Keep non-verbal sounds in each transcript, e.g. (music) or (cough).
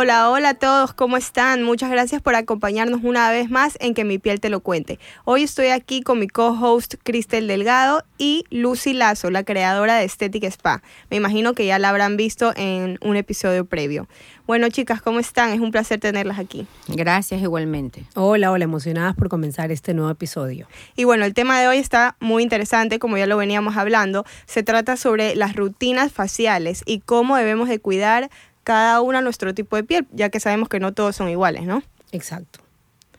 Hola, hola a todos, ¿cómo están? Muchas gracias por acompañarnos una vez más en Que mi piel te lo cuente. Hoy estoy aquí con mi co-host Cristel Delgado y Lucy Lazo, la creadora de Aesthetic Spa. Me imagino que ya la habrán visto en un episodio previo. Bueno, chicas, ¿cómo están? Es un placer tenerlas aquí. Gracias igualmente. Hola, hola, emocionadas por comenzar este nuevo episodio. Y bueno, el tema de hoy está muy interesante, como ya lo veníamos hablando. Se trata sobre las rutinas faciales y cómo debemos de cuidar cada uno a nuestro tipo de piel, ya que sabemos que no todos son iguales, ¿no? Exacto.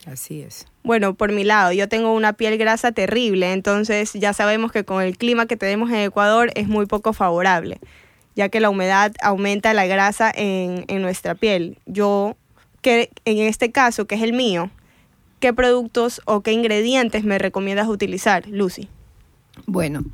Así es. Bueno, por mi lado, yo tengo una piel grasa terrible, entonces ya sabemos que con el clima que tenemos en Ecuador es muy poco favorable, ya que la humedad aumenta la grasa en, en nuestra piel. Yo, que en este caso, que es el mío, ¿qué productos o qué ingredientes me recomiendas utilizar, Lucy? Bueno,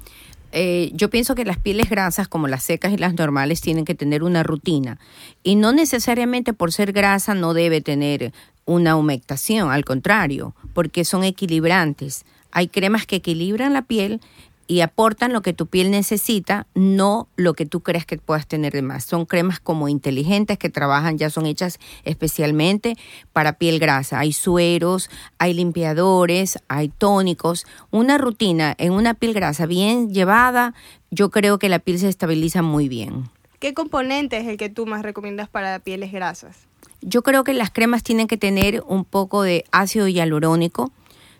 eh, yo pienso que las pieles grasas, como las secas y las normales, tienen que tener una rutina. Y no necesariamente por ser grasa no debe tener una humectación, al contrario, porque son equilibrantes. Hay cremas que equilibran la piel y aportan lo que tu piel necesita, no lo que tú crees que puedas tener de más. Son cremas como inteligentes que trabajan, ya son hechas especialmente para piel grasa. Hay sueros, hay limpiadores, hay tónicos. Una rutina en una piel grasa bien llevada, yo creo que la piel se estabiliza muy bien. ¿Qué componente es el que tú más recomiendas para pieles grasas? Yo creo que las cremas tienen que tener un poco de ácido hialurónico,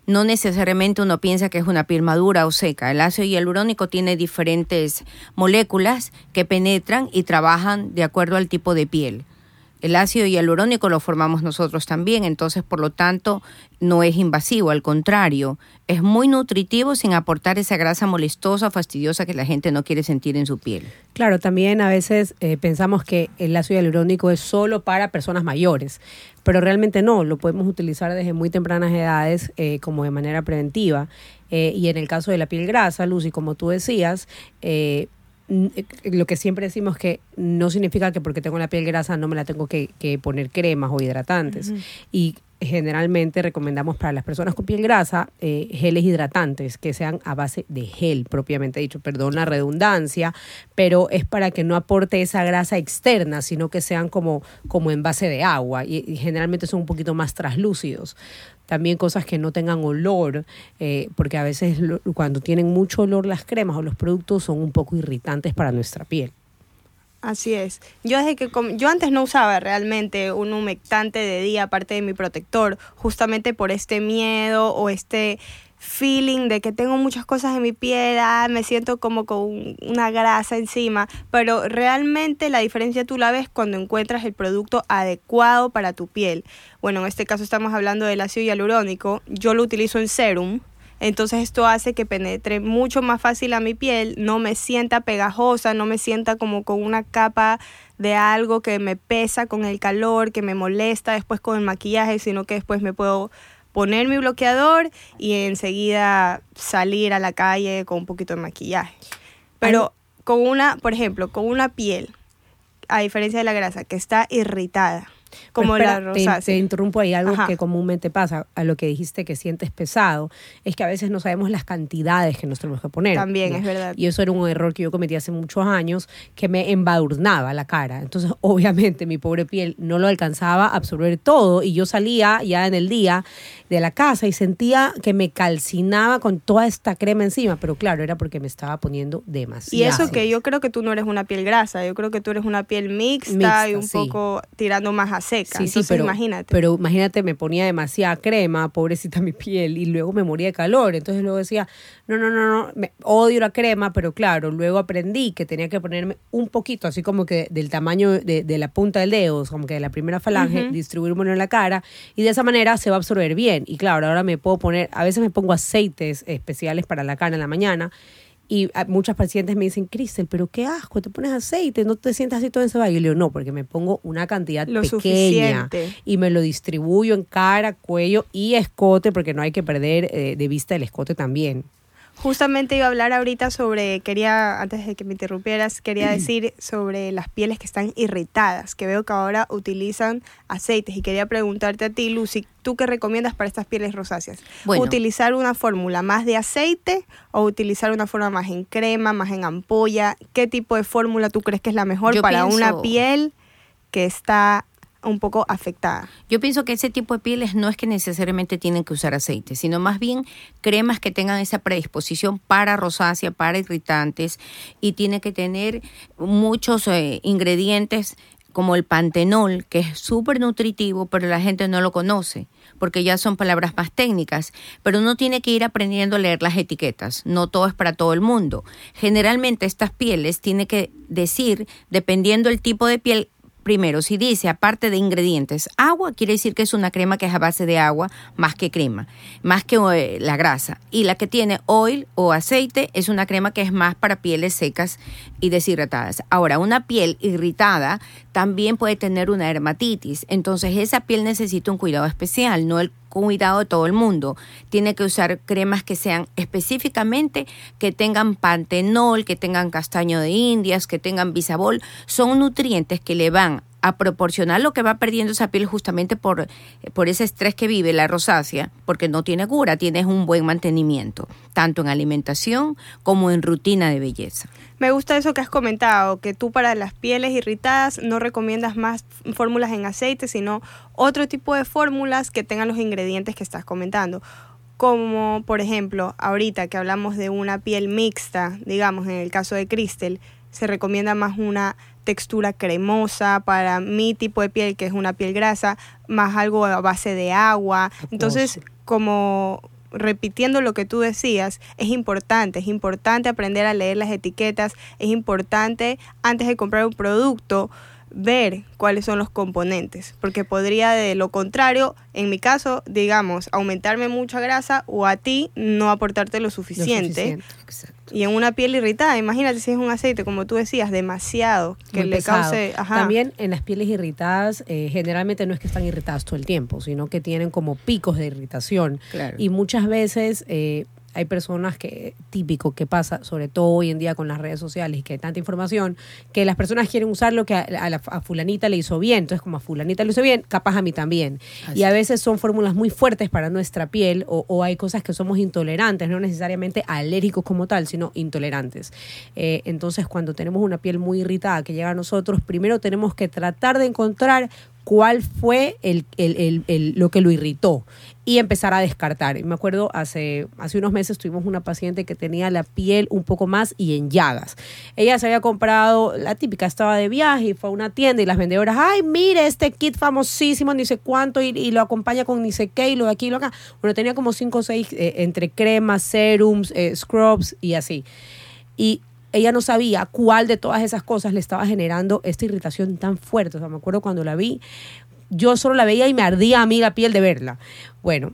no necesariamente uno piensa que es una piel madura o seca. El ácido hialurónico tiene diferentes moléculas que penetran y trabajan de acuerdo al tipo de piel. El ácido hialurónico lo formamos nosotros también, entonces por lo tanto no es invasivo, al contrario, es muy nutritivo sin aportar esa grasa molestosa, fastidiosa que la gente no quiere sentir en su piel. Claro, también a veces eh, pensamos que el ácido hialurónico es solo para personas mayores, pero realmente no, lo podemos utilizar desde muy tempranas edades eh, como de manera preventiva. Eh, y en el caso de la piel grasa, Lucy, como tú decías, eh, lo que siempre decimos que no significa que porque tengo la piel grasa no me la tengo que, poner cremas o hidratantes. Y generalmente recomendamos para las personas con piel grasa eh, geles hidratantes que sean a base de gel propiamente dicho, perdón la redundancia, pero es para que no aporte esa grasa externa, sino que sean como, como en base de agua y generalmente son un poquito más traslúcidos también cosas que no tengan olor, eh, porque a veces cuando tienen mucho olor las cremas o los productos son un poco irritantes para nuestra piel. Así es. Yo desde que yo antes no usaba realmente un humectante de día aparte de mi protector, justamente por este miedo o este feeling de que tengo muchas cosas en mi piel, me siento como con una grasa encima, pero realmente la diferencia tú la ves cuando encuentras el producto adecuado para tu piel. Bueno, en este caso estamos hablando del ácido hialurónico, yo lo utilizo en serum, entonces esto hace que penetre mucho más fácil a mi piel, no me sienta pegajosa, no me sienta como con una capa de algo que me pesa con el calor, que me molesta después con el maquillaje, sino que después me puedo poner mi bloqueador y enseguida salir a la calle con un poquito de maquillaje. Pero con una, por ejemplo, con una piel, a diferencia de la grasa, que está irritada, como la rosácea. Te, interrumpo ahí algo que comúnmente pasa a lo que dijiste que sientes pesado, es que a veces no sabemos las cantidades que nos tenemos que poner. También es verdad. Y eso era un error que yo cometí hace muchos años, que me embadurnaba la cara. Entonces, (laughs) obviamente, mi pobre piel no lo alcanzaba a absorber todo y yo salía ya en el día de la casa y sentía que me calcinaba con toda esta crema encima, pero claro, era porque me estaba poniendo demasiado. Y eso que yo creo que tú no eres una piel grasa, yo creo que tú eres una piel mixta, y un poco tirando más a seca. Sí, sí, pero imagínate. Pero imagínate, me ponía demasiada crema, pobrecita (laughs) mi piel, y luego me moría de calor. Entonces luego decía, no, no, no, no, me, odio la crema, pero claro, luego aprendí que tenía que ponerme un poquito, así como que del tamaño de, la punta del dedo, como que de la primera falange, distribuirme en la cara, y de esa manera se va a absorber bien. Y claro, ahora me puedo poner, a veces me pongo aceites especiales para la cara en la mañana Y muchas pacientes me dicen, Cristel, pero qué asco, te pones aceite, no te sientas así todo ese Y yo le digo, no, porque me pongo una cantidad Lo pequeña suficiente. y me lo distribuyo en cara, cuello y escote, porque no hay que perder eh, de vista el escote también. Justamente iba a hablar ahorita sobre, quería, antes de que me interrumpieras, quería decir sobre las pieles que están irritadas, que veo que ahora utilizan aceites y quería preguntarte a ti, Lucy, ¿tú qué recomiendas para estas pieles rosáceas? Bueno. ¿Utilizar una fórmula más de aceite o utilizar una fórmula más en crema, más en ampolla? ¿Qué tipo de fórmula tú crees que es la mejor Yo para una piel que está un poco afectada? Yo pienso que ese tipo de pieles no es que necesariamente tienen que usar aceite, sino más bien cremas que tengan esa predisposición para rosácea, para irritantes y tiene que tener muchos eh, ingredientes como el pantenol, que es súper nutritivo, pero la gente no lo conoce, porque ya son palabras más técnicas, pero uno tiene que ir aprendiendo a leer las etiquetas, no todo es para todo el mundo. Generalmente estas pieles tiene que decir, dependiendo el tipo de piel, Primero, si dice aparte de ingredientes agua, quiere decir que es una crema que es a base de agua más que crema, más que eh, la grasa. Y la que tiene oil o aceite es una crema que es más para pieles secas y deshidratadas. Ahora, una piel irritada también puede tener una dermatitis, entonces esa piel necesita un cuidado especial, no el cuidado de todo el mundo. Tiene que usar cremas que sean específicamente que tengan pantenol, que tengan castaño de indias, que tengan bisabol. Son nutrientes que le van a proporcionar lo que va perdiendo esa piel justamente por, por ese estrés que vive la rosácea, porque no tiene cura, tienes un buen mantenimiento, tanto en alimentación como en rutina de belleza. Me gusta eso que has comentado, que tú para las pieles irritadas no recomiendas más fórmulas en aceite, sino otro tipo de fórmulas que tengan los ingredientes que estás comentando. Como por ejemplo, ahorita que hablamos de una piel mixta, digamos en el caso de Crystal, se recomienda más una textura cremosa para mi tipo de piel, que es una piel grasa, más algo a base de agua. Entonces, como repitiendo lo que tú decías, es importante, es importante aprender a leer las etiquetas, es importante antes de comprar un producto ver cuáles son los componentes, porque podría de lo contrario, en mi caso, digamos, aumentarme mucha grasa o a ti no aportarte lo suficiente. suficiente. Y en una piel irritada, imagínate si es un aceite, como tú decías, demasiado, que Muy le pesado. cause... Ajá. También en las pieles irritadas, eh, generalmente no es que están irritadas todo el tiempo, sino que tienen como picos de irritación. Claro. Y muchas veces eh, hay personas que, típico que pasa, sobre todo hoy en día con las redes sociales y que hay tanta información, que las personas quieren usar lo que a, a la, a fulanita le hizo bien. Entonces, como a fulanita le hizo bien, capaz a mí también. Así Y a veces son fórmulas muy fuertes para nuestra piel o, o hay cosas que somos intolerantes, no necesariamente alérgicos como tal, sino intolerantes. Eh, entonces, cuando tenemos una piel muy irritada que llega a nosotros, primero tenemos que tratar de encontrar cuál fue el, el- el- lo que lo irritó y empezar a descartar. Y me acuerdo, hace, hace unos meses tuvimos una paciente que tenía la piel un poco más y en llagas. Ella se había comprado, la típica, estaba de viaje y fue a una tienda y las vendedoras, ay, mire este kit famosísimo, ni sé cuánto, y, y lo acompaña con ni sé qué, y lo de aquí y lo acá. Bueno, tenía como cinco o seis eh, entre cremas, serums, eh, scrubs y así. Y ella no sabía cuál de todas esas cosas le estaba generando esta irritación tan fuerte. O sea, me acuerdo cuando la vi, yo solo la veía y me ardía a mí la piel de verla. Bueno,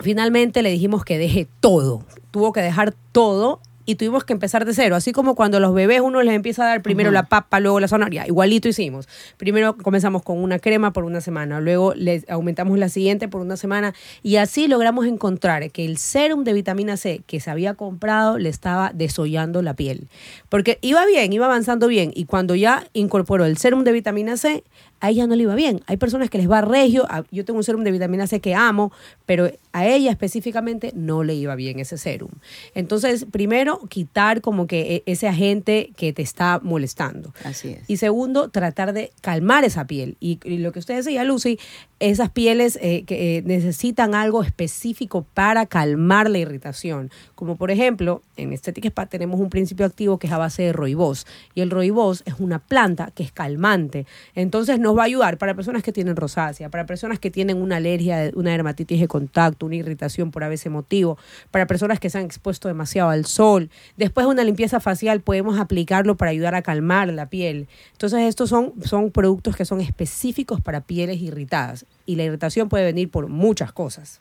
finalmente le dijimos que deje todo. Tuvo que dejar todo y tuvimos que empezar de cero. Así como cuando a los bebés uno les empieza a dar primero la papa, luego la zanahoria. Igualito hicimos. Primero comenzamos con una crema por una semana, luego les aumentamos la siguiente por una semana y así logramos encontrar que el serum de vitamina C que se había comprado le estaba desollando la piel. Porque iba bien, iba avanzando bien y cuando ya incorporó el serum de vitamina C, a ella no le iba bien. Hay personas que les va regio, yo tengo un serum de vitamina C que amo, pero a ella específicamente no le iba bien ese serum. Entonces, primero, quitar como que e- ese agente que te está molestando. Así es. Y segundo, tratar de calmar esa piel. Y, y lo que usted decía, Lucy, esas pieles eh, que eh, necesitan algo específico para calmar la irritación. Como por ejemplo, en Estética Spa tenemos un principio activo que es a base de roibos. Y el roibos es una planta que es calmante. Entonces nos va a ayudar para personas que tienen rosácea, para personas que tienen una alergia, una dermatitis de contacto, una irritación por a veces motivo, para personas que se han expuesto demasiado al sol. Después de una limpieza facial podemos aplicarlo para ayudar a calmar la piel. Entonces estos son, son productos que son específicos para pieles irritadas. Y la irritación puede venir por muchas cosas.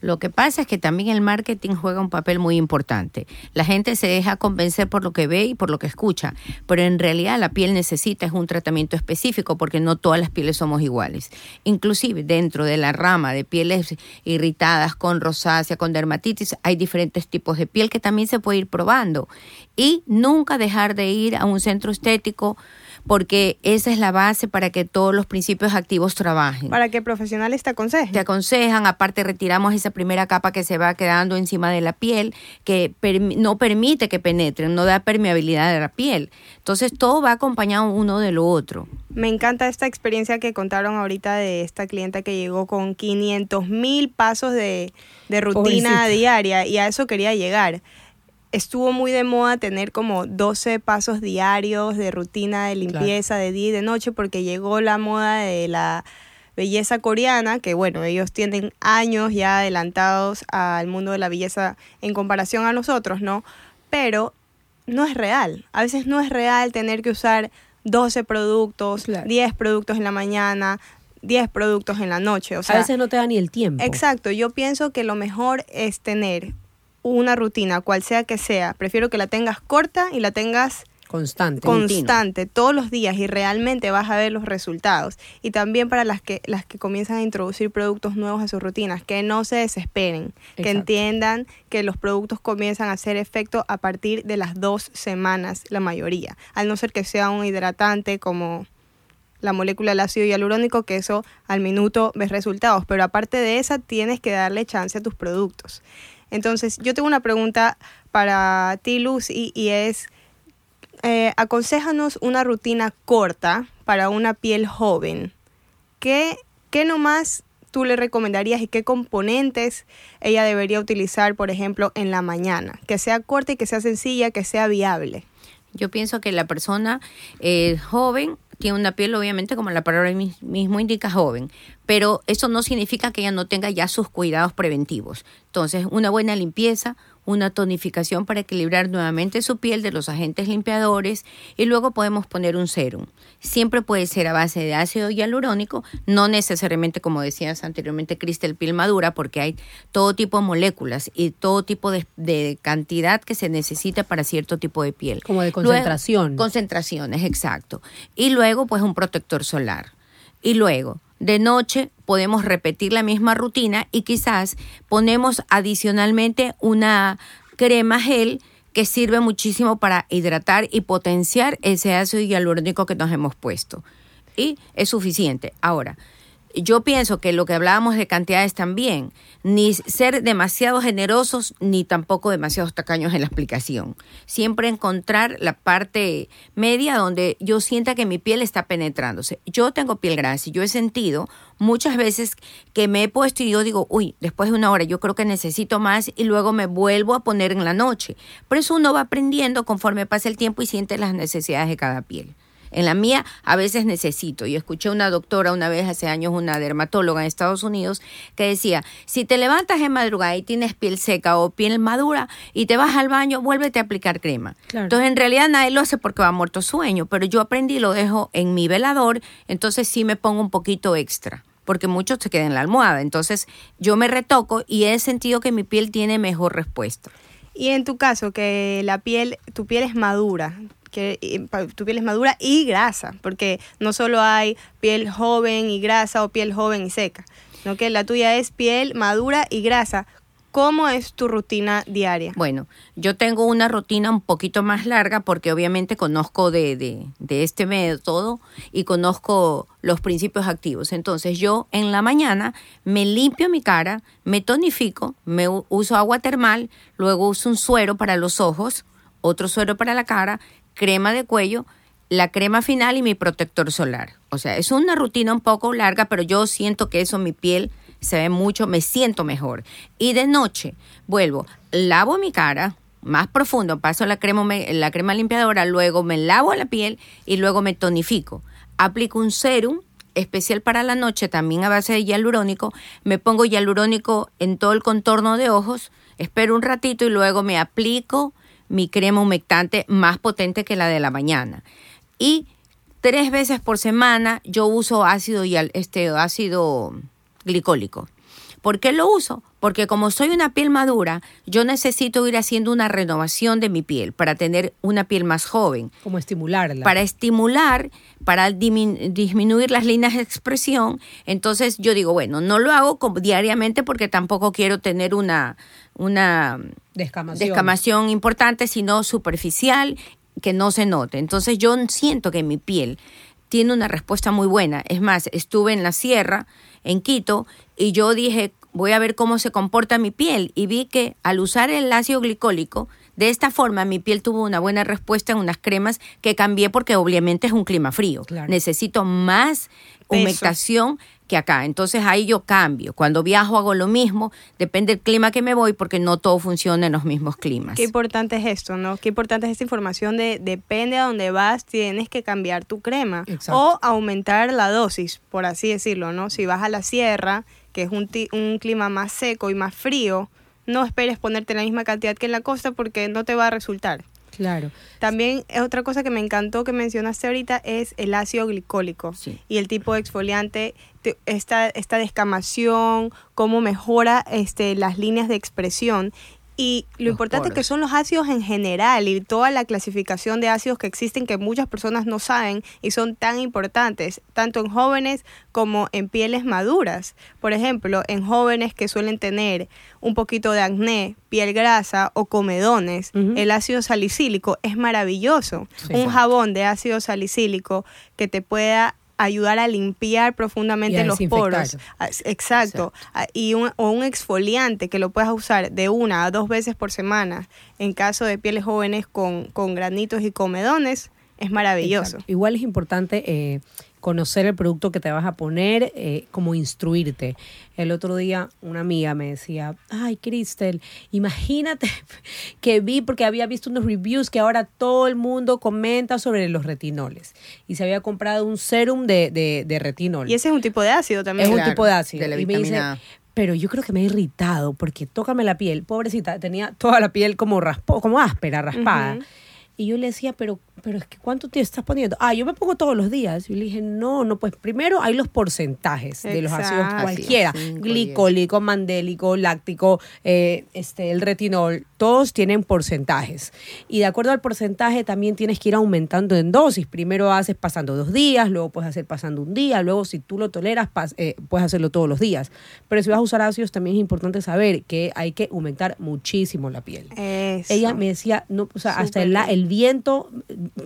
Lo que pasa es que también el marketing juega un papel muy importante. La gente se deja convencer por lo que ve y por lo que escucha, pero en realidad la piel necesita es un tratamiento específico porque no todas las pieles somos iguales. Inclusive dentro de la rama de pieles irritadas con rosácea, con dermatitis, hay diferentes tipos de piel que también se puede ir probando y nunca dejar de ir a un centro estético porque esa es la base para que todos los principios activos trabajen. Para que profesionales te aconsejen. Te aconsejan, aparte retiramos esa primera capa que se va quedando encima de la piel, que no permite que penetren, no da permeabilidad a la piel. Entonces todo va acompañado uno de lo otro. Me encanta esta experiencia que contaron ahorita de esta clienta que llegó con 500 mil pasos de, rutina diaria y a eso quería llegar estuvo muy de moda tener como 12 pasos diarios de rutina de limpieza de día y de noche porque llegó la moda de la belleza coreana, que bueno, ellos tienen años ya adelantados al mundo de la belleza en comparación a nosotros, ¿no? Pero no es real. A veces no es real tener que usar 12 productos, 10 productos en la mañana, 10 productos en la noche. O sea, a veces no te da ni el tiempo. Exacto, yo pienso que lo mejor es tener una rutina, cual sea que sea, prefiero que la tengas corta y la tengas constante, constante todos los días y realmente vas a ver los resultados. Y también para las que las que comienzan a introducir productos nuevos a sus rutinas, que no se desesperen, que entiendan que los productos comienzan a hacer efecto a partir de las dos semanas, la mayoría, al no ser que sea un hidratante como la molécula del ácido hialurónico, que eso al minuto ves resultados, pero aparte de esa tienes que darle chance a tus productos. Entonces, yo tengo una pregunta para ti, Luz, y, es, eh, aconsejanos una rutina corta para una piel joven. ¿Qué, ¿Qué nomás tú le recomendarías y qué componentes ella debería utilizar, por ejemplo, en la mañana? Que sea corta y que sea sencilla, que sea viable. Yo pienso que la persona eh, joven tiene una piel, obviamente, como la palabra mismo indica, joven, pero eso no significa que ella no tenga ya sus cuidados preventivos. Entonces, una buena limpieza, una tonificación para equilibrar nuevamente su piel de los agentes limpiadores y luego podemos poner un serum. Siempre puede ser a base de ácido hialurónico, no necesariamente como decías anteriormente, cristal piel madura, porque hay todo tipo de moléculas y todo tipo de, cantidad que se necesita para cierto tipo de piel. Como de concentración. concentraciones, exacto. Y luego pues un protector solar. Y luego de noche podemos repetir la misma rutina y quizás ponemos adicionalmente una crema gel que sirve muchísimo para hidratar y potenciar ese ácido hialurónico que nos hemos puesto. Y es suficiente. Ahora, yo pienso que lo que hablábamos de cantidades también, ni ser demasiado generosos ni tampoco demasiado tacaños en la explicación. Siempre encontrar la parte media donde yo sienta que mi piel está penetrándose. Yo tengo piel grasa y yo he sentido muchas veces que me he puesto y yo digo, uy, después de una hora yo creo que necesito más y luego me vuelvo a poner en la noche. Por eso uno va aprendiendo conforme pasa el tiempo y siente las necesidades de cada piel. En la mía a veces necesito. Y escuché una doctora una vez hace años, una dermatóloga en Estados Unidos, que decía, si te levantas en madrugada y tienes piel seca o piel madura y te vas al baño, vuélvete a aplicar crema. Entonces en realidad nadie lo hace porque va muerto sueño, pero yo aprendí y lo dejo en mi velador, entonces sí me pongo un poquito extra porque muchos se quedan en la almohada. Entonces yo me retoco y he sentido que mi piel tiene mejor respuesta. Y en tu caso, que la piel, tu piel es madura, que tu piel es madura y grasa, porque no solo hay piel joven y grasa o piel joven y seca, sino que la tuya es piel madura y grasa. ¿Cómo es tu rutina diaria? Bueno, yo tengo una rutina un poquito más larga porque obviamente conozco de, de, de este método y conozco los principios activos. Entonces yo en la mañana me limpio mi cara, me tonifico, me uso agua termal, luego uso un suero para los ojos, otro suero para la cara crema de cuello, la crema final y mi protector solar. O sea, es una rutina un poco larga, pero yo siento que eso mi piel se ve mucho, me siento mejor. Y de noche vuelvo, lavo mi cara más profundo, paso la crema, la crema limpiadora, luego me lavo la piel y luego me tonifico. Aplico un serum especial para la noche, también a base de hialurónico. Me pongo hialurónico en todo el contorno de ojos, espero un ratito y luego me aplico mi crema humectante más potente que la de la mañana. Y tres veces por semana yo uso ácido, y este, ácido glicólico. ¿Por qué lo uso? Porque como soy una piel madura, yo necesito ir haciendo una renovación de mi piel para tener una piel más joven. Como estimularla. Para estimular, para disminuir las líneas de expresión. Entonces yo digo, bueno, no lo hago diariamente porque tampoco quiero tener una, una Descamación. descamación importante, sino superficial, que no se note. Entonces yo siento que mi piel tiene una respuesta muy buena. Es más, estuve en la sierra, en Quito, y yo dije, voy a ver cómo se comporta mi piel. Y vi que al usar el ácido glicólico, de esta forma mi piel tuvo una buena respuesta en unas cremas que cambié porque obviamente es un clima frío. Claro. Necesito más Peso. humectación que acá. Entonces ahí yo cambio. Cuando viajo hago lo mismo, depende del clima que me voy porque no todo funciona en los mismos climas. Qué importante es esto, ¿no? Qué importante es esta información de depende a dónde vas, tienes que cambiar tu crema Exacto. o aumentar la dosis, por así decirlo, ¿no? Si vas a la sierra, que es un, ti- un clima más seco y más frío, no esperes ponerte la misma cantidad que en la costa porque no te va a resultar. Claro. También eh, otra cosa que me encantó que mencionaste ahorita es el ácido glicólico Sí. y el tipo de exfoliante, te- esta, esta descamación, cómo mejora este, las líneas de expresión. Y lo Los importante que poros. son los ácidos en general y toda la clasificación de ácidos que existen que muchas personas no saben y son tan importantes, tanto en jóvenes como en pieles maduras. Por ejemplo, en jóvenes que suelen tener un poquito de acné, piel grasa o comedones, el ácido salicílico es maravilloso. Sí. un jabón de ácido salicílico que te pueda ayudar a limpiar profundamente los poros. Ah, Exacto. Ah, Y un, o un exfoliante que lo puedas usar de una a dos veces por semana en caso de pieles jóvenes con, con granitos y comedones es maravilloso. Exacto. Igual es importante eh, conocer el producto que te vas a poner, eh, como instruirte. El otro día una amiga me decía, ay, Cristel, imagínate (laughs) que vi, porque había visto unos reviews que ahora todo el mundo comenta sobre los retinoles. Y se había comprado un serum de, de, de retinol. Y ese es un tipo de ácido también. Es un tipo de ácido. de la y me dice, vitamina A. pero yo creo que me he irritado porque tócame la piel. Pobrecita, tenía toda la piel como raspo, como áspera, raspada. Y yo le decía, pero, pero es que ¿cuánto te estás poniendo? Ah, yo me pongo todos los días. Y le dije, no, no, pues primero hay los porcentajes de los ácidos cualquiera. Cinco, Glicólico, mandélico, láctico, eh, este, el retinol, todos tienen porcentajes. Y de acuerdo al porcentaje también tienes que ir aumentando en dosis. Primero haces pasando dos días, luego puedes hacer pasando un día, luego si tú lo toleras, eh, puedes hacerlo todos los días. Pero si vas a usar ácidos también es importante saber que hay que aumentar muchísimo la piel. Eso. Ella me decía, no, o sea, hasta el, el viento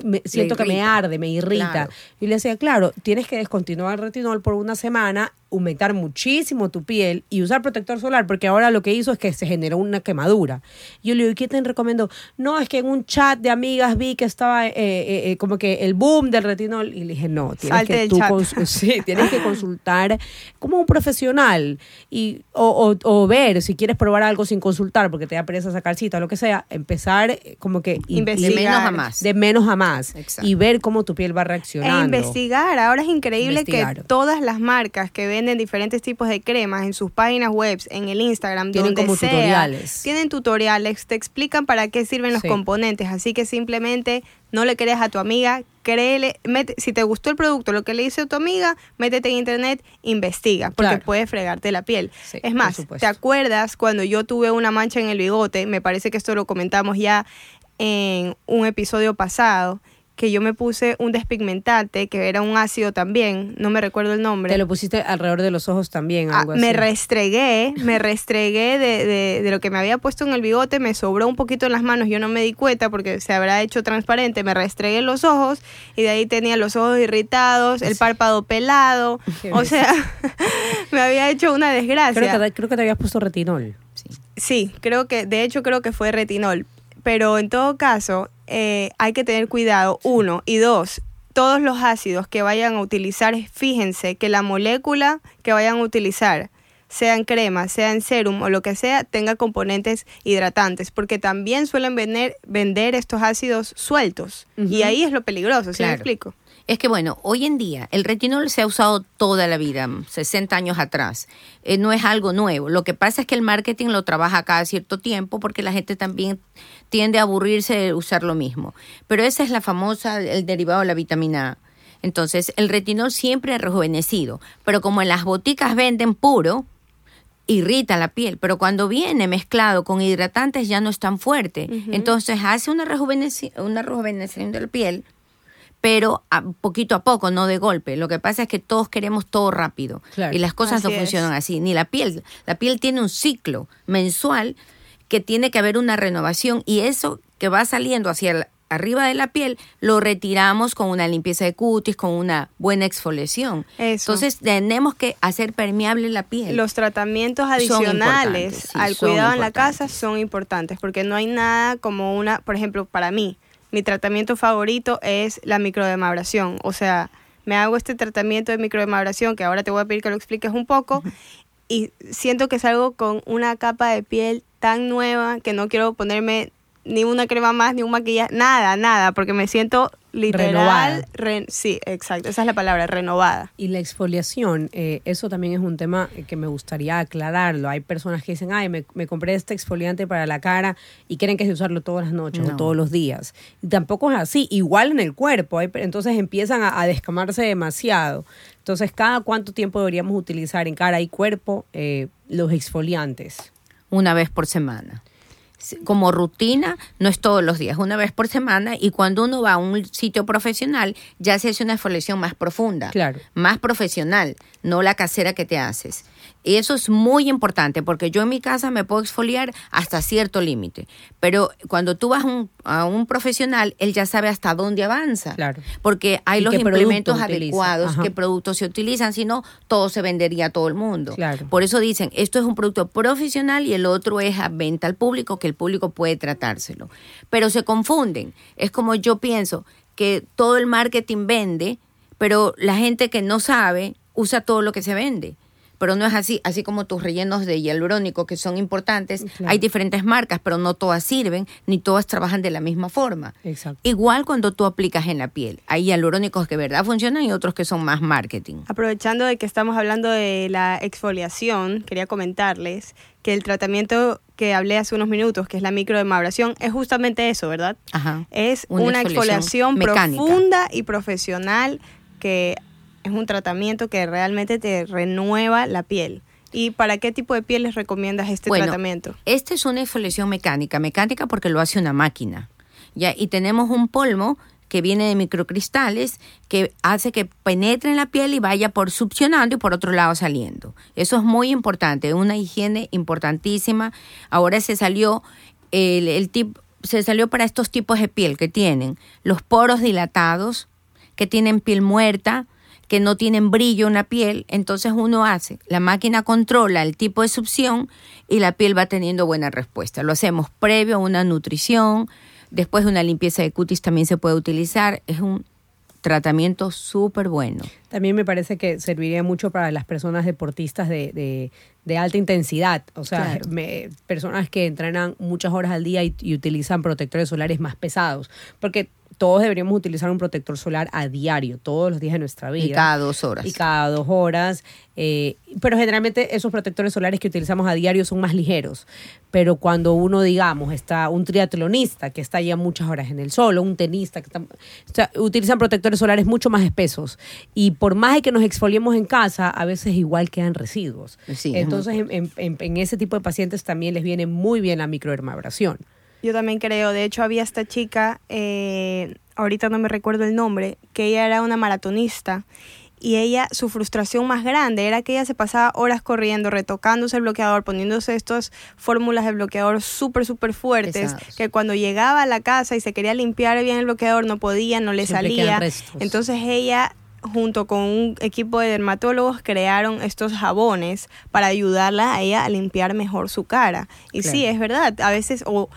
me- siento que me arde, me irrita. Claro. Y le decía, claro, tienes que descontinuar el retinol por una semana, aumentar muchísimo tu piel y usar protector solar, porque ahora lo que hizo es que se generó una quemadura. Yo le digo, ¿y qué te recomiendo? No, es que en un chat de amigas vi que estaba eh, eh, eh, como que el boom del retinol. Y le dije, no, tienes Salte que tú (laughs) sí, tienes que consultar como un profesional y o, o- o ver si quieres probar algo sin consultar porque te da pereza sacar cita o lo que sea, empezar como que Investigar. De menos a más. de menos a más Exacto. y ver cómo tu piel va E reaccionando. investigar. Ahora es increíble Investigar. que todas las marcas que venden diferentes tipos de cremas en sus páginas web, en el Instagram, Tienen donde como sea, tutoriales. tienen tutoriales, te explican para qué sirven los Sí. componentes. Así que simplemente no le creas a tu amiga, créele, mete- si te gustó el producto, lo que le hizo tu amiga, métete en internet, investiga, porque Claro. puede fregarte la piel. Sí, es más. ¿te acuerdas cuando yo tuve una mancha en el bigote? Me parece que esto lo comentamos ya en un episodio pasado, que yo me puse un despigmentante, que era un ácido también, no me recuerdo el nombre. Te lo pusiste alrededor de los ojos también, Ah, algo me así. restregué, me restregué de, de- de lo que me había puesto en el bigote, me sobró un poquito en las manos, yo no me di cuenta porque se habrá hecho transparente, me restregué en los ojos y de ahí tenía los ojos irritados, el párpado pelado, (laughs) o sea, (laughs) me había hecho una desgracia. creo, que, creo que te habías puesto retinol. Sí. Sí, creo que, de hecho creo que fue retinol. Pero en todo caso, eh, hay que tener cuidado, uno. Y dos, todos los ácidos que vayan a utilizar, fíjense que la molécula que vayan a utilizar, sea en crema, sea en serum o lo que sea, tenga componentes hidratantes, porque también suelen vender, vender estos ácidos sueltos. Y ahí es lo peligroso, ¿sí me explico? Es que bueno, hoy en día el retinol se ha usado toda la vida, 60 años atrás. Eh, no es algo nuevo. Lo que pasa es que el marketing lo trabaja cada cierto tiempo porque la gente también tiende a aburrirse de usar lo mismo. Pero esa es la famosa, el derivado de la vitamina A. Entonces, el retinol siempre ha rejuvenecido, pero como en las boticas venden puro, irrita la piel, pero cuando viene mezclado con hidratantes ya no es tan fuerte. Entonces hace una, rejuveneci una rejuvenecimiento de la piel, pero a, poquito a poco, no de golpe. Lo que pasa es que todos queremos todo rápido Claro. y las cosas Así no es. funcionan así. Ni la piel, la piel tiene un ciclo mensual que tiene que haber una renovación y eso que va saliendo hacia el- arriba de la piel lo retiramos con una limpieza de cutis, con una buena exfoliación. Eso. Entonces tenemos que hacer permeable la piel. Los tratamientos adicionales sí, al cuidado en la casa son importantes porque no hay nada como una, por ejemplo, para mí, mi tratamiento favorito es la microdemabración. O sea, me hago este tratamiento de microdemabración que ahora te voy a pedir que lo expliques un poco y siento que salgo con una capa de piel tan nueva que no quiero ponerme ni una crema más, ni un maquillaje, nada, nada, porque me siento literal. Renovada. re- sí, exacto, esa es la palabra, renovada. Y la exfoliación, eh, eso también es un tema que me gustaría aclararlo. Hay personas que dicen, ay, me, me compré este exfoliante para la cara y quieren que se usarlo todas las noches o todos los días. Y tampoco es así, igual en el cuerpo. Hay entonces empiezan a, a descamarse demasiado. Entonces, ¿cada cuánto tiempo deberíamos utilizar en cara y cuerpo eh, los exfoliantes? una vez por semana. Como rutina, no es todos los días, una vez por semana. Y cuando uno va a un sitio profesional, ya se hace una exfoliación más profunda, Claro. más profesional, no la casera que te haces. Y eso es muy importante porque yo en mi casa me puedo exfoliar hasta cierto límite. Pero cuando tú vas a un, a un profesional, él ya sabe hasta dónde avanza. Claro. Porque hay ¿Y los implementos adecuados, qué productos se utilizan, si no, todo se vendería a todo el mundo. Claro. Por eso dicen, esto es un producto profesional y el otro es a venta al público, que el público puede tratárselo. Pero se confunden. Es como yo pienso que todo el marketing vende, pero la gente que no sabe usa todo lo que se vende. Pero no es así, así como tus rellenos de hialurónico que son importantes, Claro. hay diferentes marcas, pero no todas sirven, ni todas trabajan de la misma forma. Exacto. Igual cuando tú aplicas en la piel, hay hialurónicos que de verdad funcionan y otros que son más marketing. Aprovechando de que estamos hablando de la exfoliación, quería comentarles que el tratamiento que hablé hace unos minutos, que es la microdemabración, es justamente eso, ¿verdad? Ajá. Es Una una, exfoliación profunda y profesional que es un tratamiento que realmente te renueva la piel. ¿Y para qué tipo de piel les recomiendas este Bueno, tratamiento? Esta es una exfoliación mecánica, mecánica porque lo hace una máquina. Ya, y tenemos un polvo que viene de microcristales que hace que penetre en la piel y vaya por succionando y por otro lado saliendo. Eso es muy importante, una higiene importantísima. Ahora se salió el, el tip, se salió para estos tipos de piel que tienen los poros dilatados, que tienen piel muerta, que no tienen brillo en la piel, entonces uno hace, la máquina controla el tipo de succión y la piel va teniendo buena respuesta. Lo hacemos previo a una nutrición, después de una limpieza de cutis también se puede utilizar, es un tratamiento súper bueno. También me parece que serviría mucho para las personas deportistas de, de- de alta intensidad, o sea, Claro. me- personas que entrenan muchas horas al día y, y utilizan protectores solares más pesados, porque todos deberíamos utilizar un protector solar a diario, todos los días de nuestra vida. Y cada dos horas. Y cada dos horas. eh, pero generalmente esos protectores solares que utilizamos a diario son más ligeros. Pero cuando uno, digamos, está un triatlonista que está ya muchas horas en el sol, o un tenista que está, o sea, utilizan protectores solares mucho más espesos. Y por más de que nos exfoliemos en casa, a veces igual quedan residuos. Sí, Entonces, en, en- en- en ese tipo de pacientes también les viene muy bien la microdermabrasión. Yo también creo, de hecho había esta chica, eh, ahorita no me recuerdo el nombre, que ella era una maratonista y ella, su frustración más grande era que ella se pasaba horas corriendo, retocándose el bloqueador, poniéndose estas fórmulas de bloqueador súper, súper fuertes, Pesados. que cuando llegaba a la casa y se quería limpiar bien el bloqueador no podía, no le Siempre salía. Entonces ella junto con un equipo de dermatólogos crearon estos jabones para ayudarla a ella a limpiar mejor su cara. Y sí, es verdad, a veces o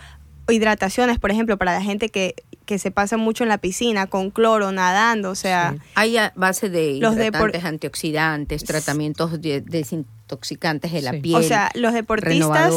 hidrataciones, por ejemplo, para la gente que, que se pasa mucho en la piscina con cloro, nadando, o sea, Sí. Hay a base de Los hidratantes, depor- antioxidantes, tratamientos de- desintoxicantes de la Sí. piel. o sea, los deportistas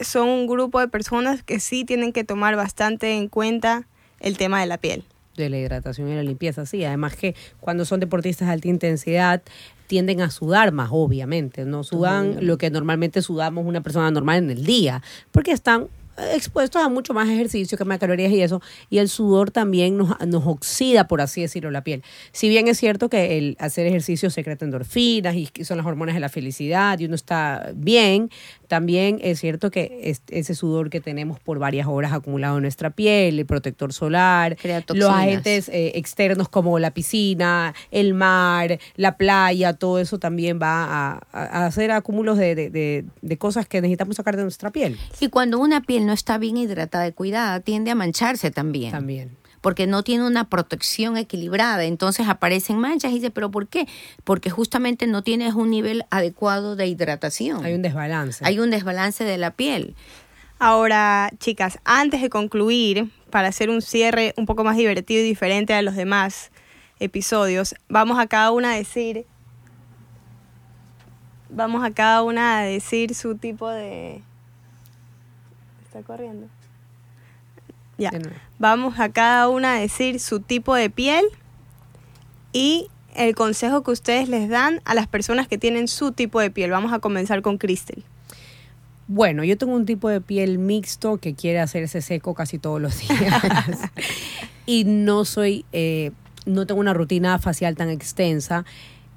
son un grupo de personas que sí tienen que tomar bastante en cuenta el tema de la piel. de la hidratación y la limpieza, sí. Además que cuando son deportistas de alta intensidad tienden a sudar más, obviamente. No sudan lo que normalmente sudamos una persona normal en el día, porque están expuestos a mucho más ejercicio, que más calorías y eso, y el sudor también nos, nos oxida, por así decirlo, la piel. Si bien es cierto que el hacer ejercicio secreta endorfinas y son las hormonas de la felicidad y uno está bien, también es cierto que ese sudor que tenemos por varias horas acumulado en nuestra piel, el protector solar, los agentes eh, externos como la piscina, el mar, la playa, todo eso también va a, hacer acúmulos de, de cosas que necesitamos sacar de nuestra piel. Y cuando una piel no está bien hidratada y cuidada, tiende a mancharse también. También porque no tiene una protección equilibrada. Entonces aparecen manchas y dice, ¿pero por qué? Porque justamente no tienes un nivel adecuado de hidratación. Hay un desbalance. Hay un desbalance de la piel. Ahora, chicas, antes de concluir, para hacer un cierre un poco más divertido y diferente a los demás episodios, vamos a cada una a decir vamos a cada una a decir su tipo de está corriendo. Ya. Vamos a cada una a decir su tipo de piel y el consejo que ustedes les dan a las personas que tienen su tipo de piel. Vamos a comenzar con Cristel. Bueno, yo tengo un tipo de piel mixto que quiere hacerse seco casi todos los días. (laughs) y no soy, eh, no tengo una rutina facial tan extensa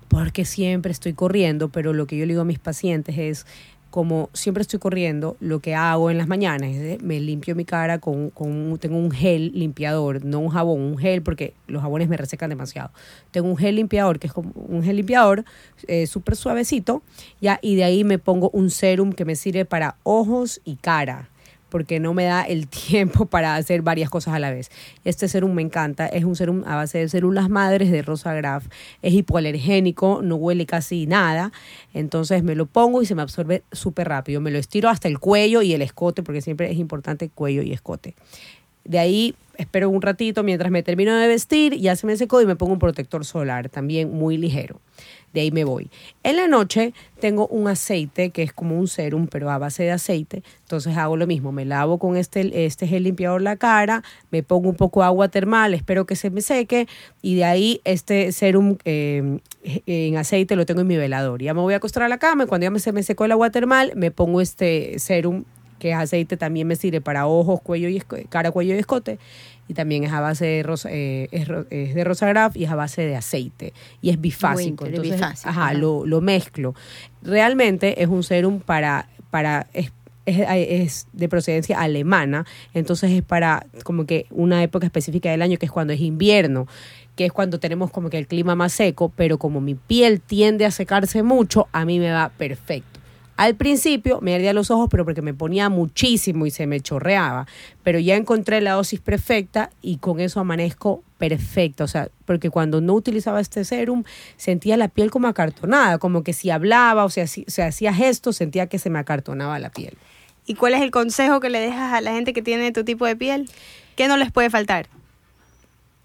porque siempre estoy corriendo, pero lo que yo le digo a mis pacientes es, como siempre estoy corriendo, lo que hago en las mañanas es me limpio mi cara con, con tengo un gel limpiador, no un jabón, un gel porque los jabones me resecan demasiado. Tengo un gel limpiador que es como un gel limpiador eh, súper suavecito, ya, y de ahí me pongo un serum que me sirve para ojos y cara porque no me da el (laughs) tiempo para hacer varias cosas a la vez. Este serum me encanta, es un serum a base de células madres de Rosa Graf, es hipoalergénico, no huele casi nada, entonces me lo pongo y se me absorbe súper rápido. Me lo estiro hasta el cuello y el escote, porque siempre es importante cuello y escote. De ahí espero un ratito mientras me termino de vestir, ya se me secó y me pongo un protector solar, también muy ligero de ahí me voy. En la noche tengo un aceite que es como un serum, pero a base de aceite. Entonces hago lo mismo, me lavo con este, este gel limpiador la cara, me pongo un poco de agua termal, espero que se me seque y de ahí este serum eh, en aceite lo tengo en mi velador. Ya me voy a acostar a la cama y cuando ya se me secó el agua termal, me pongo este serum que es aceite, también me sirve para ojos, cuello y cara, cuello y escote y también es a base de rosa, eh, es, de rosa graf y es a base de aceite y es bifásico. Entonces, ajá, Lo, lo, mezclo. Realmente es un serum para, para es, es, de procedencia alemana, entonces es para como que una época específica del año que es cuando es invierno que es cuando tenemos como que el clima más seco, pero como mi piel tiende a secarse mucho, a mí me va perfecto. Al principio me ardía los ojos, pero porque me ponía muchísimo y se me chorreaba. Pero ya encontré la dosis perfecta y con eso amanezco perfecta. O sea, porque cuando no utilizaba este serum sentía la piel como acartonada, como que si hablaba o sea, si, se hacía gestos sentía que se me acartonaba la piel. ¿Y cuál es el consejo que le dejas a la gente que tiene tu tipo de piel? ¿Qué no les puede faltar?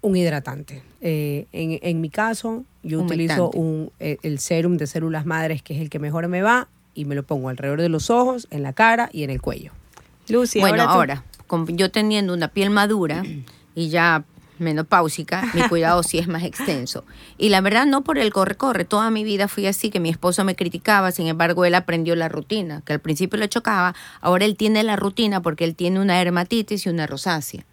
Un hidratante. Eh, en, en, mi caso, yo utilizo un, eh, el serum de células madres, que es el que mejor me va, y me lo pongo alrededor de los ojos, en la cara y en el cuello. Lucy, bueno, ahora, yo teniendo una piel madura y ya menopáusica, mi (laughs) cuidado sí es más extenso. Y la verdad no por el corre-corre, toda mi vida fui así, que mi esposo me criticaba, sin embargo él aprendió la rutina, que al principio le chocaba, ahora él tiene la rutina porque él tiene una dermatitis y una rosácea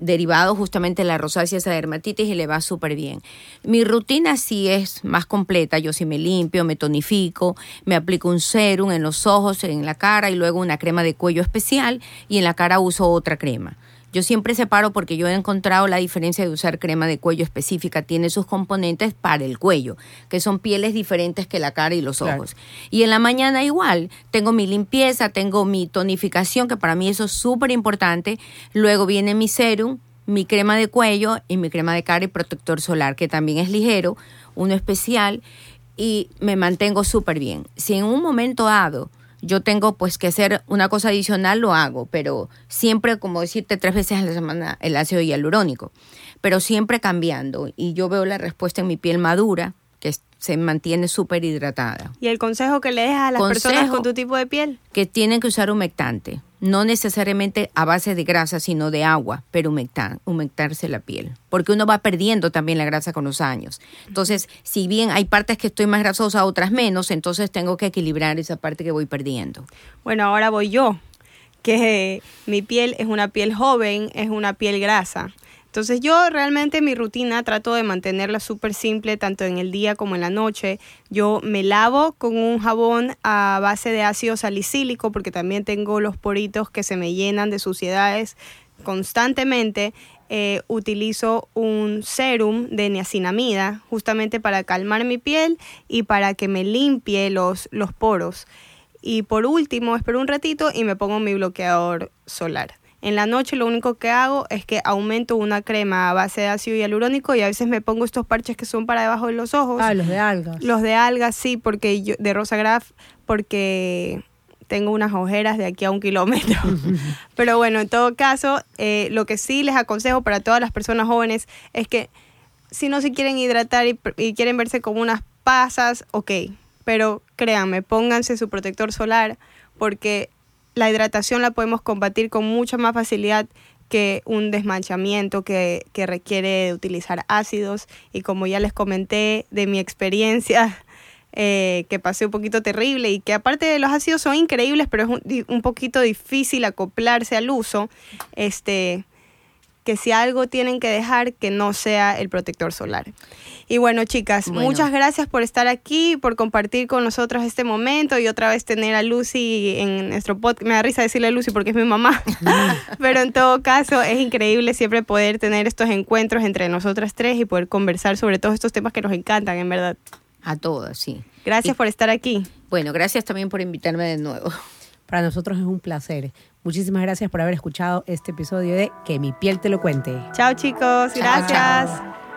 derivado justamente de la rosácea, esa dermatitis y le va súper bien. Mi rutina sí es más completa, yo sí me limpio, me tonifico, me aplico un serum en los ojos, en la cara y luego una crema de cuello especial y en la cara uso otra crema. Yo siempre separo porque yo he encontrado la diferencia de usar crema de cuello específica. Tiene sus componentes para el cuello, que son pieles diferentes que la cara y los ojos. Y en la mañana igual, tengo mi limpieza, tengo mi tonificación, que para mí eso es súper importante. Luego viene mi serum, mi crema de cuello y mi crema de cara y protector solar, que también es ligero, uno especial, y me mantengo súper bien. Si en un momento dado yo tengo pues que hacer una cosa adicional, lo hago, pero siempre, como decirte, tres veces a la semana el ácido hialurónico, pero siempre cambiando. Y yo veo la respuesta en mi piel madura, que se mantiene súper hidratada. ¿Y el consejo que le dejas a las personas con tu tipo de piel? Que tienen que usar humectante no necesariamente a base de grasa, sino de agua, pero humectar, humectarse la piel, porque uno va perdiendo también la grasa con los años. Entonces, si bien hay partes que estoy más grasosa, otras menos, entonces tengo que equilibrar esa parte que voy perdiendo. Bueno, ahora voy yo. que mi piel es una piel joven, es una piel grasa. Entonces yo realmente mi rutina trato de mantenerla súper simple, tanto en el día como en la noche. Yo me lavo con un jabón a base de ácido salicílico porque también tengo los poritos que se me llenan de suciedades constantemente. Eh, utilizo un serum de niacinamida justamente para calmar mi piel y para que me limpie los, los poros. Y por último, espero un ratito y me pongo mi bloqueador solar. En la noche lo único que hago es que aumento una crema a base de ácido hialurónico y a veces me pongo estos parches que son para debajo de los ojos. Ah, los de algas. Los de algas, sí, porque yo, de Rosa Graf, porque tengo unas ojeras de aquí a un kilómetro. (laughs) Pero bueno, en todo caso, eh, lo que sí les aconsejo para todas las personas jóvenes es que si no se quieren hidratar y, y quieren verse como unas pasas, ok, pero créanme, pónganse su protector solar porque la hidratación la podemos combatir con mucha más facilidad que un desmanchamiento que, requiere de utilizar ácidos. Y como ya les comenté de mi experiencia (laughs) eh, que pasé un poquito terrible y que aparte de los ácidos son increíbles pero es un, un poquito difícil acoplarse al uso este que si algo tienen que dejar que no sea el protector solar. Y bueno, chicas, Bueno. muchas gracias por estar aquí, por compartir con nosotros este momento y otra vez tener a Lucy en nuestro podcast. Me da risa decirle Lucy porque es mi mamá, (laughs) (laughs) pero en todo caso es increíble siempre poder tener estos encuentros entre nosotras tres y poder conversar sobre todos estos temas que nos encantan, en verdad. A todas, sí. Gracias por estar aquí. Bueno, gracias también por invitarme de nuevo. Para nosotros es un placer. Muchísimas gracias por haber escuchado este episodio de Que mi piel te lo cuente. Chao chicos, Chao, gracias. chao.